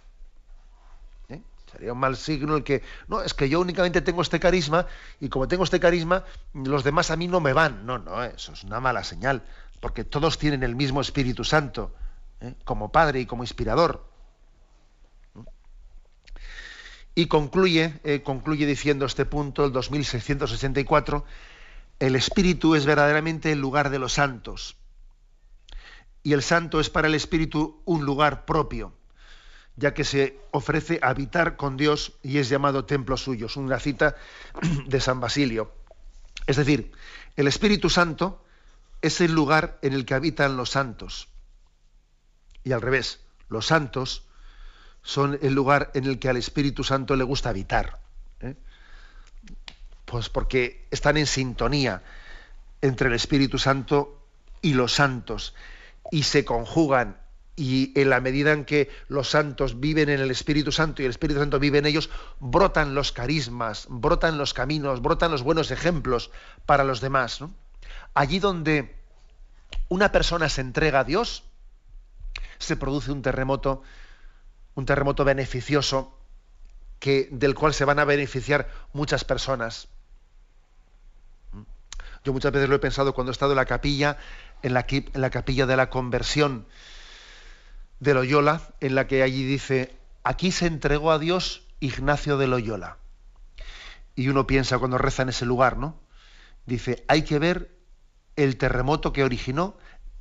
¿Eh? Sería un mal signo el que, no, es que yo únicamente tengo este carisma y como tengo este carisma, los demás a mí no me van. No, no, eso es una mala señal, porque todos tienen el mismo Espíritu Santo, ¿eh? como Padre y como inspirador. Y concluye, eh, concluye diciendo este punto, el 2664, el Espíritu es verdaderamente el lugar de los santos. Y el santo es para el Espíritu un lugar propio, ya que se ofrece habitar con Dios y es llamado templo suyo. Es una cita de San Basilio. Es decir, el Espíritu Santo es el lugar en el que habitan los santos. Y al revés, los santos son el lugar en el que al Espíritu Santo le gusta habitar. ¿eh? Pues porque están en sintonía entre el Espíritu Santo y los santos y se conjugan y en la medida en que los santos viven en el Espíritu Santo y el Espíritu Santo vive en ellos, brotan los carismas, brotan los caminos, brotan los buenos ejemplos para los demás. Allí donde una persona se entrega a Dios, se produce un terremoto, un terremoto beneficioso que, del cual se van a beneficiar muchas personas. Yo muchas veces lo he pensado cuando he estado en la capilla, en la, capilla de la conversión de Loyola, en la que allí dice, aquí se entregó a Dios Ignacio de Loyola. Y uno piensa cuando reza en ese lugar, ¿no? Dice, hay que ver el terremoto que originó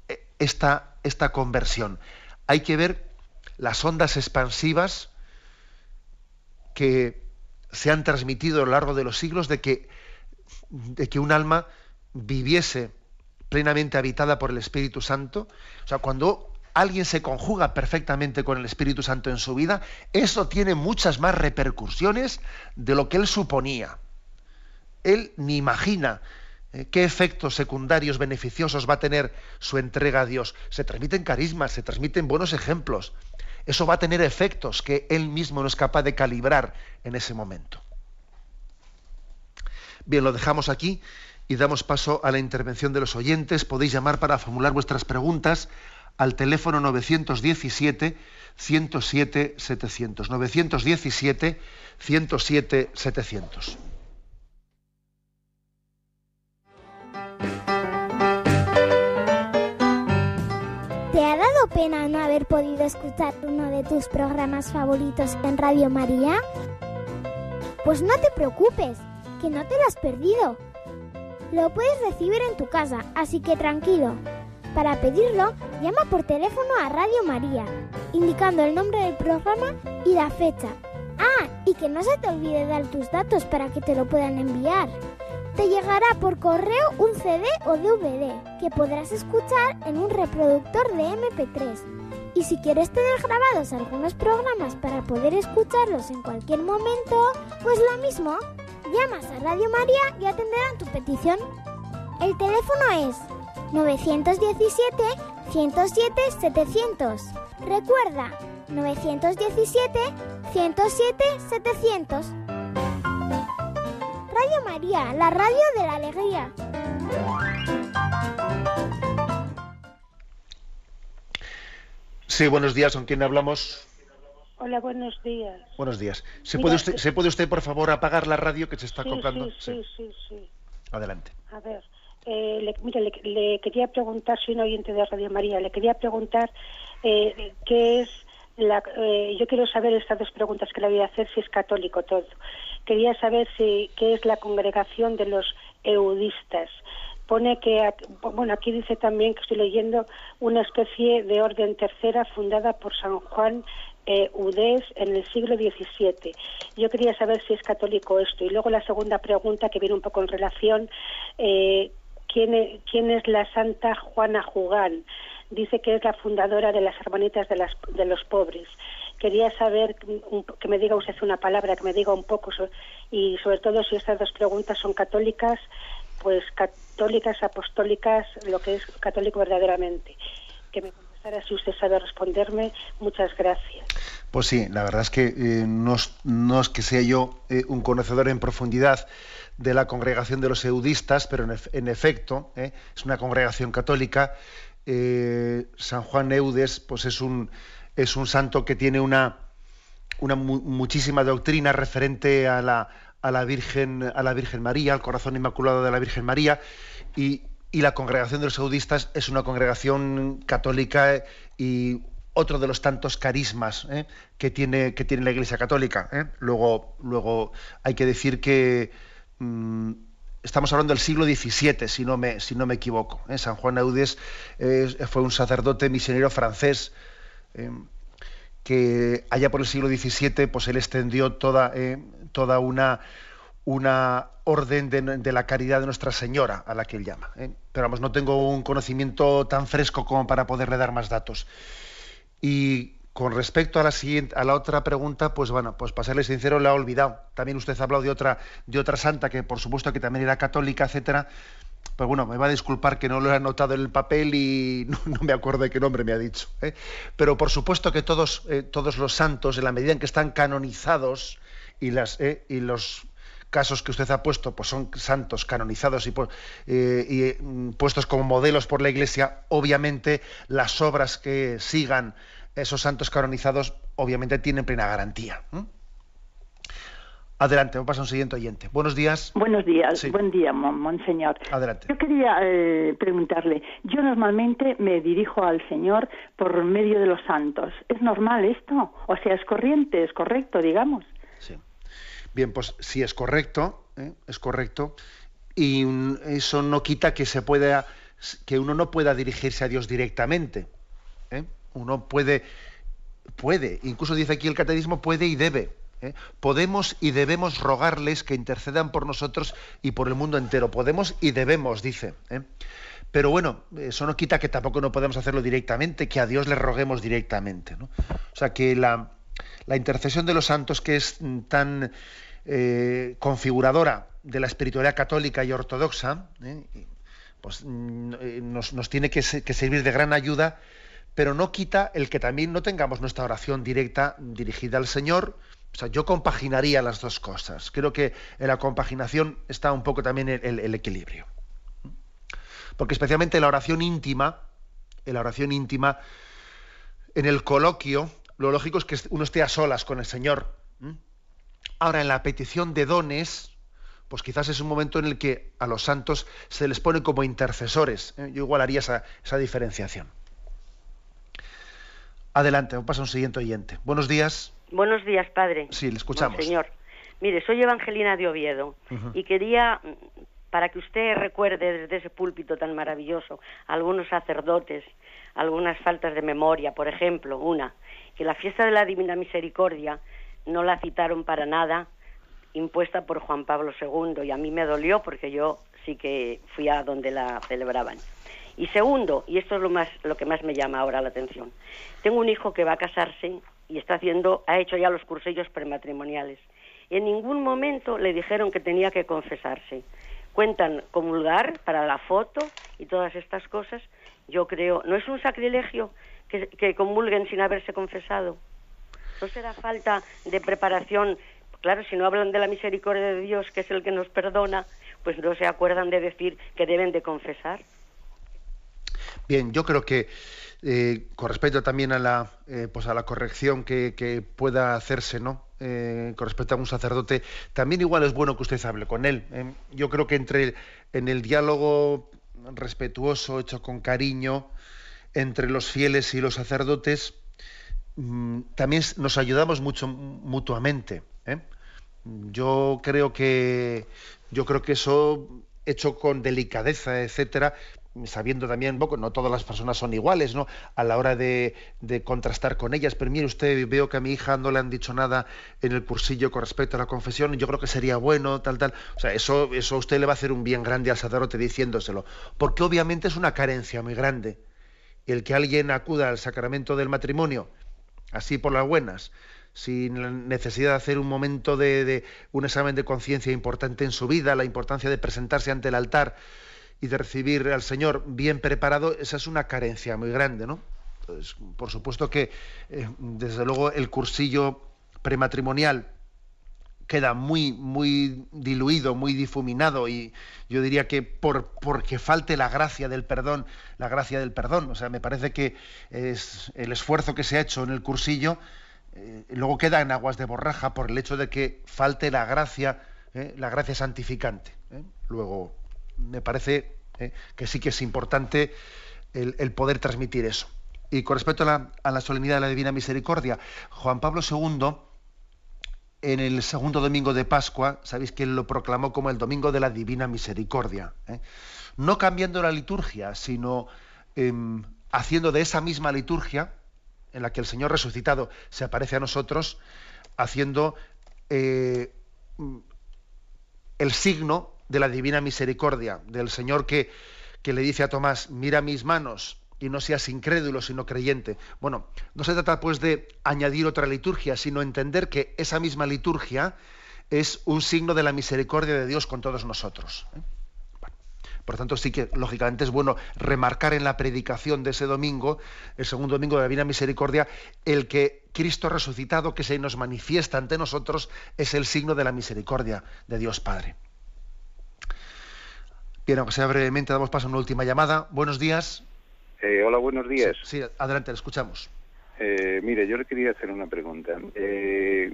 eh, esta, esta conversión. Hay que ver las ondas expansivas que se han transmitido a lo largo de los siglos de que, de que un alma viviese plenamente habitada por el Espíritu Santo. O sea, cuando alguien se conjuga perfectamente con el Espíritu Santo en su vida, eso tiene muchas más repercusiones de lo que él suponía. Él ni imagina eh, qué efectos secundarios beneficiosos va a tener su entrega a Dios. Se transmiten carismas, se transmiten buenos ejemplos. Eso va a tener efectos que él mismo no es capaz de calibrar en ese momento. Bien, lo dejamos aquí y damos paso a la intervención de los oyentes. Podéis llamar para formular vuestras preguntas al teléfono 917 107 700. 917 107 700. ¿Te ha dado pena no haber podido escuchar uno de tus programas favoritos en Radio María? Pues no te preocupes, que no te lo has perdido. Lo puedes recibir en tu casa, así que tranquilo para pedirlo, llama por teléfono a Radio María, indicando el nombre del programa y la fecha. Ah, y que no se te olvide dar tus datos para que te lo puedan enviar. Te llegará por correo un CD o DVD que podrás escuchar en un reproductor de MP3. Y si quieres tener grabados algunos programas para poder escucharlos en cualquier momento, pues lo mismo, llamas a Radio María y atenderán tu petición. El teléfono es 917 107 700. Recuerda, 917 107 700. Radio María, la radio de la alegría. Sí, buenos días, ¿con quién hablamos? Hola, buenos días. Buenos días. ¿Se, puede usted, ¿Se puede usted, por favor, apagar la radio que se está sí, colgando? Sí, sí, sí, Adelante. A ver, eh, le, mire, le, quería preguntar, soy un oyente de Radio María, le quería preguntar eh, qué es la, eh, yo quiero saber estas dos preguntas que le voy a hacer, si es católico todo. Quería saber si qué es la congregación de los eudistas. Pone que, bueno, aquí dice también que estoy leyendo una especie de orden tercera fundada por San Juan eh, Udés en el siglo XVII. Yo quería saber si es católico esto. Y luego la segunda pregunta, que viene un poco en relación, eh, quién es, quién es la Santa Juana Jugán. Dice que es la fundadora de las Hermanitas de, las, de los Pobres. Quería saber, que me diga usted una palabra, que me diga un poco, y sobre todo si estas dos preguntas son católicas, pues católicas, apostólicas, lo que es católico verdaderamente. Que me contestara si usted sabe responderme. Muchas gracias. Pues sí, la verdad es que eh, no, es, que sea yo eh, un conocedor en profundidad de la congregación de los eudistas, pero en, efecto ¿eh? es una congregación católica. Eh, San Juan Eudes pues es un, es un santo que tiene una, una muchísima doctrina referente a la, a la, Virgen, a la Virgen María, al corazón inmaculado de la Virgen María, y, y la congregación de los eudistas es una congregación católica y otro de los tantos carismas ¿eh? que, tiene, que tiene la Iglesia Católica. Luego, luego hay que decir que Mm, estamos hablando del siglo XVII, si no me, si no me equivoco. ¿eh? San Juan Eudes fue un sacerdote misionero francés eh, que allá por el siglo XVII pues él extendió toda, eh, toda una, una orden de, la caridad de Nuestra Señora, a la que él llama. Pero vamos, no tengo un conocimiento tan fresco como para poderle dar más datos. Y con respecto a la siguiente, a la otra pregunta, pues bueno, pues para serle sincero, la he olvidado. También usted ha hablado de otra, de otra santa que por supuesto que también era católica, etcétera, Pero bueno, me va a disculpar que no lo he anotado en el papel y no, me acuerdo de qué nombre me ha dicho. ¿eh? Pero por supuesto que todos, eh, todos los santos, en la medida en que están canonizados eh, y los casos que usted ha puesto pues son santos canonizados y, y mm, puestos como modelos por la Iglesia, obviamente las obras que sigan esos santos canonizados obviamente tienen plena garantía. Adelante, vamos a un siguiente oyente. Buenos días. Buenos días, buen día, monseñor. Adelante. Yo quería eh, preguntarle, yo normalmente me dirijo al Señor por medio de los santos. ¿Es normal esto? O sea, ¿es corriente, es correcto, digamos? Sí. Bien, pues si es correcto, ¿eh? es correcto, y eso no quita que se pueda, que uno no pueda dirigirse a Dios directamente. ¿eh? Uno puede, puede, incluso dice aquí el catecismo, puede y debe ¿eh? Podemos y debemos rogarles que intercedan por nosotros y por el mundo entero. Podemos y debemos, dice. ¿eh? Pero bueno, eso no quita que tampoco no podemos hacerlo directamente, que a Dios le roguemos directamente. O sea, que la, intercesión de los santos, que es tan eh, configuradora de la espiritualidad católica y ortodoxa, pues mm, nos, tiene que, que servir de gran ayuda pero no quita el que también no tengamos nuestra oración directa dirigida al Señor, o sea, yo compaginaría las dos cosas. Creo que en la compaginación está un poco también el, equilibrio. Porque especialmente en la oración íntima, en la oración íntima, en el coloquio, lo lógico es que uno esté a solas con el Señor. Ahora, en la petición de dones, pues quizás es un momento en el que a los santos se les pone como intercesores. ¿eh? Yo igual haría esa diferenciación. Adelante, vamos a un siguiente oyente. Buenos días. Buenos días, padre. Sí, le escuchamos. Señor, mire, soy Evangelina de Oviedo y quería, para que usted recuerde desde ese púlpito tan maravilloso, algunos sacerdotes, algunas faltas de memoria. Por ejemplo, una, que la fiesta de la Divina Misericordia no la citaron para nada, impuesta por Juan Pablo II, y a mí me dolió porque yo sí que fui a donde la celebraban. Y segundo, y esto es lo, más, lo que más me llama ahora la atención, tengo un hijo que va a casarse y está haciendo, ha hecho ya los cursillos prematrimoniales. Y en ningún momento le dijeron que tenía que confesarse. Cuentan comulgar para la foto y todas estas cosas. Yo creo, ¿no es un sacrilegio que, que comulguen sin haberse confesado? ¿No será falta de preparación? Claro, si no hablan de la misericordia de Dios, que es el que nos perdona, pues no se acuerdan de decir que deben de confesar. Bien, yo creo que eh, con respecto también a la, eh, pues a la corrección que, pueda hacerse, ¿no? Eh, con respecto a un sacerdote, también igual es bueno que usted hable con él. yo creo que entre en el diálogo respetuoso, hecho con cariño, entre los fieles y los sacerdotes, mm, también nos ayudamos mucho mutuamente. Yo creo que yo creo que eso hecho con delicadeza, etcétera, sabiendo también, no todas las personas son iguales, ¿no? A la hora de, contrastar con ellas, pero mire usted, veo que a mi hija no le han dicho nada en el cursillo con respecto a la confesión, yo creo que sería bueno, tal, tal. O sea, eso, eso a usted le va a hacer un bien grande al sacerdote diciéndoselo, porque obviamente es una carencia muy grande. El que alguien acuda al sacramento del matrimonio, así por las buenas, sin la necesidad de hacer un momento de, de un examen de conciencia importante en su vida, la importancia de presentarse ante el altar, y de recibir al Señor bien preparado, esa es una carencia muy grande, ¿no? por supuesto que, eh, desde luego, el cursillo prematrimonial queda muy, muy diluido, muy difuminado y yo diría que por porque falte la gracia del perdón, la gracia del perdón. O sea, me parece que es el esfuerzo que se ha hecho en el cursillo eh, luego queda en aguas de borraja por el hecho de que falte la gracia, eh, la gracia santificante. Luego, me parece eh, que sí que es importante el, poder transmitir eso. Y con respecto a la, solemnidad de la Divina Misericordia, Juan Pablo II, en el segundo domingo de Pascua, sabéis que él lo proclamó como el domingo de la Divina Misericordia. ¿eh? No cambiando la liturgia, sino em, haciendo de esa misma liturgia, en la que el Señor resucitado se aparece a nosotros, haciendo eh, el signo de la divina misericordia, del Señor que, que le dice a Tomás, mira mis manos y no seas incrédulo, sino creyente. Bueno, no se trata pues de añadir otra liturgia, sino entender que esa misma liturgia es un signo de la misericordia de Dios con todos nosotros. ¿eh? Por tanto, sí que lógicamente es bueno remarcar en la predicación de ese domingo, el segundo domingo de la Divina Misericordia, el que Cristo resucitado que se nos manifiesta ante nosotros es el signo de la misericordia de Dios Padre. Bien, aunque sea brevemente, damos paso a una última llamada. Buenos días. Eh, hola, buenos días. Sí, adelante, le escuchamos. Eh, mire, yo le quería hacer una pregunta eh,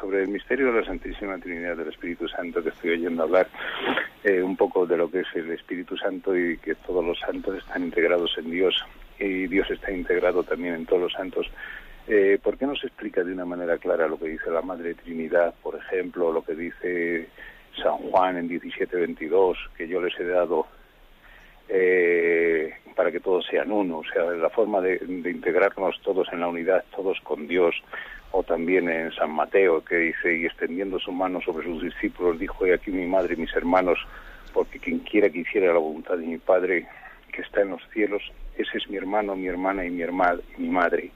sobre el misterio de la Santísima Trinidad del Espíritu Santo que estoy oyendo hablar, eh, un poco de lo que es el Espíritu Santo y que todos los santos están integrados en Dios y Dios está integrado también en todos los santos. Eh, ¿Por qué no se explica de una manera clara lo que dice la Madre Trinidad, por ejemplo, lo que dice San Juan en 17:22, que yo les he dado eh, para que todos sean uno, o sea, la forma de, integrarnos todos en la unidad, todos con Dios, o también en San Mateo, que dice, y extendiendo su mano sobre sus discípulos, dijo, he aquí mi madre y mis hermanos, porque quien quiera que hiciera la voluntad de mi Padre, que está en los cielos, ese es mi hermano, mi hermana y mi, hermana, y mi madre.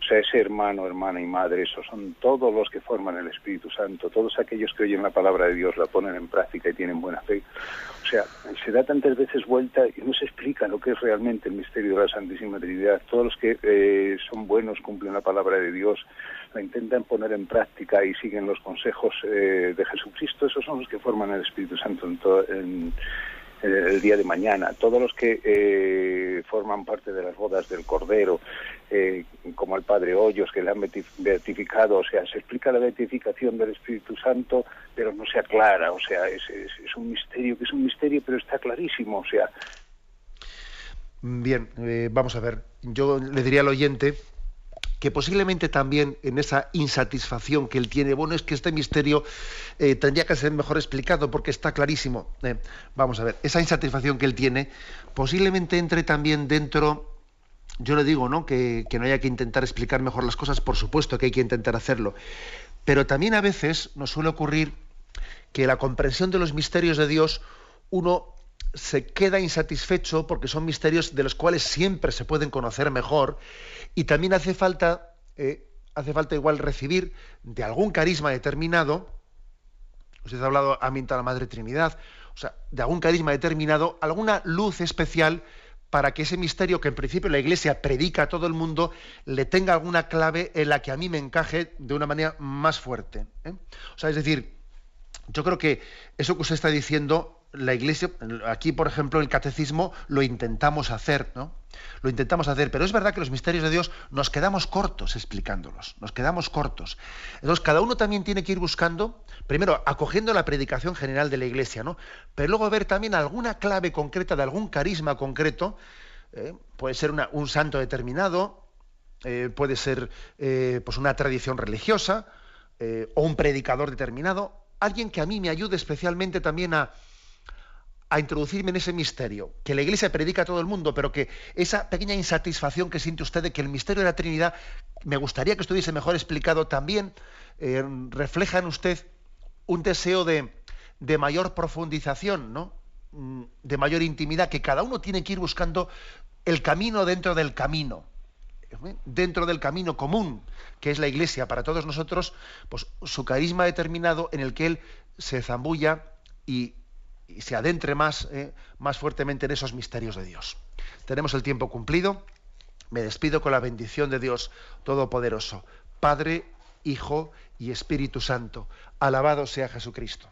O sea, ese hermano, hermana y madre, esos son todos los que forman el Espíritu Santo, todos aquellos que oyen la palabra de Dios, la ponen en práctica y tienen buena fe. O sea, se da tantas veces vuelta y no se explica lo que es realmente el misterio de la Santísima Trinidad. Todos los que eh, son buenos, cumplen la palabra de Dios, la intentan poner en práctica y siguen los consejos eh, de Jesucristo, esos son los que forman el Espíritu Santo en, todo, en, el día de mañana. Todos los que eh, forman parte de las bodas del Cordero, eh, como el Padre Hoyos, que le han beatificado, o sea, se explica la beatificación del Espíritu Santo, pero no se aclara, o sea, es, es, un misterio, que es un misterio, pero está clarísimo, o sea. Bien, eh, vamos a ver, yo le diría al oyente que posiblemente también en esa insatisfacción que él tiene, bueno, es que este misterio eh, tendría que ser mejor explicado porque está clarísimo. Eh, vamos a ver, esa insatisfacción que él tiene posiblemente entre también dentro, yo le digo, ¿no? Que, que no haya que intentar explicar mejor las cosas, por supuesto que hay que intentar hacerlo, pero también a veces nos suele ocurrir que la comprensión de los misterios de Dios uno se queda insatisfecho porque son misterios de los cuales siempre se pueden conocer mejor y también hace falta, eh, hace falta igual recibir de algún carisma determinado, usted ha hablado a la Madre Trinidad, o sea, de algún carisma determinado, alguna luz especial para que ese misterio que en principio la Iglesia predica a todo el mundo le tenga alguna clave en la que a mí me encaje de una manera más fuerte. ¿eh? O sea, es decir, yo creo que eso que usted está diciendo la Iglesia, aquí por ejemplo el catecismo lo intentamos hacer, ¿no? Lo intentamos hacer, pero es verdad que los misterios de Dios nos quedamos cortos explicándolos, nos quedamos cortos. Entonces cada uno también tiene que ir buscando, primero acogiendo la predicación general de la Iglesia, ¿no? Pero luego ver también alguna clave concreta de algún carisma concreto, ¿eh? puede ser un santo determinado, eh, puede ser eh, pues una tradición religiosa o un predicador determinado, alguien que a mí me ayude especialmente también a a introducirme en ese misterio, que la Iglesia predica a todo el mundo, pero que esa pequeña insatisfacción que siente usted de que el misterio de la Trinidad me gustaría que estuviese mejor explicado, también eh, refleja en usted un deseo de, mayor profundización, ¿no? Mm, de mayor intimidad, que cada uno tiene que ir buscando el camino dentro del camino, ¿eh? dentro del camino común que es la Iglesia para todos nosotros, pues su carisma determinado en el que él se zambulla y y se adentre más, eh, más fuertemente en esos misterios de Dios. Tenemos el tiempo cumplido. Me despido con la bendición de Dios Todopoderoso, Padre, Hijo y Espíritu Santo. Alabado sea Jesucristo.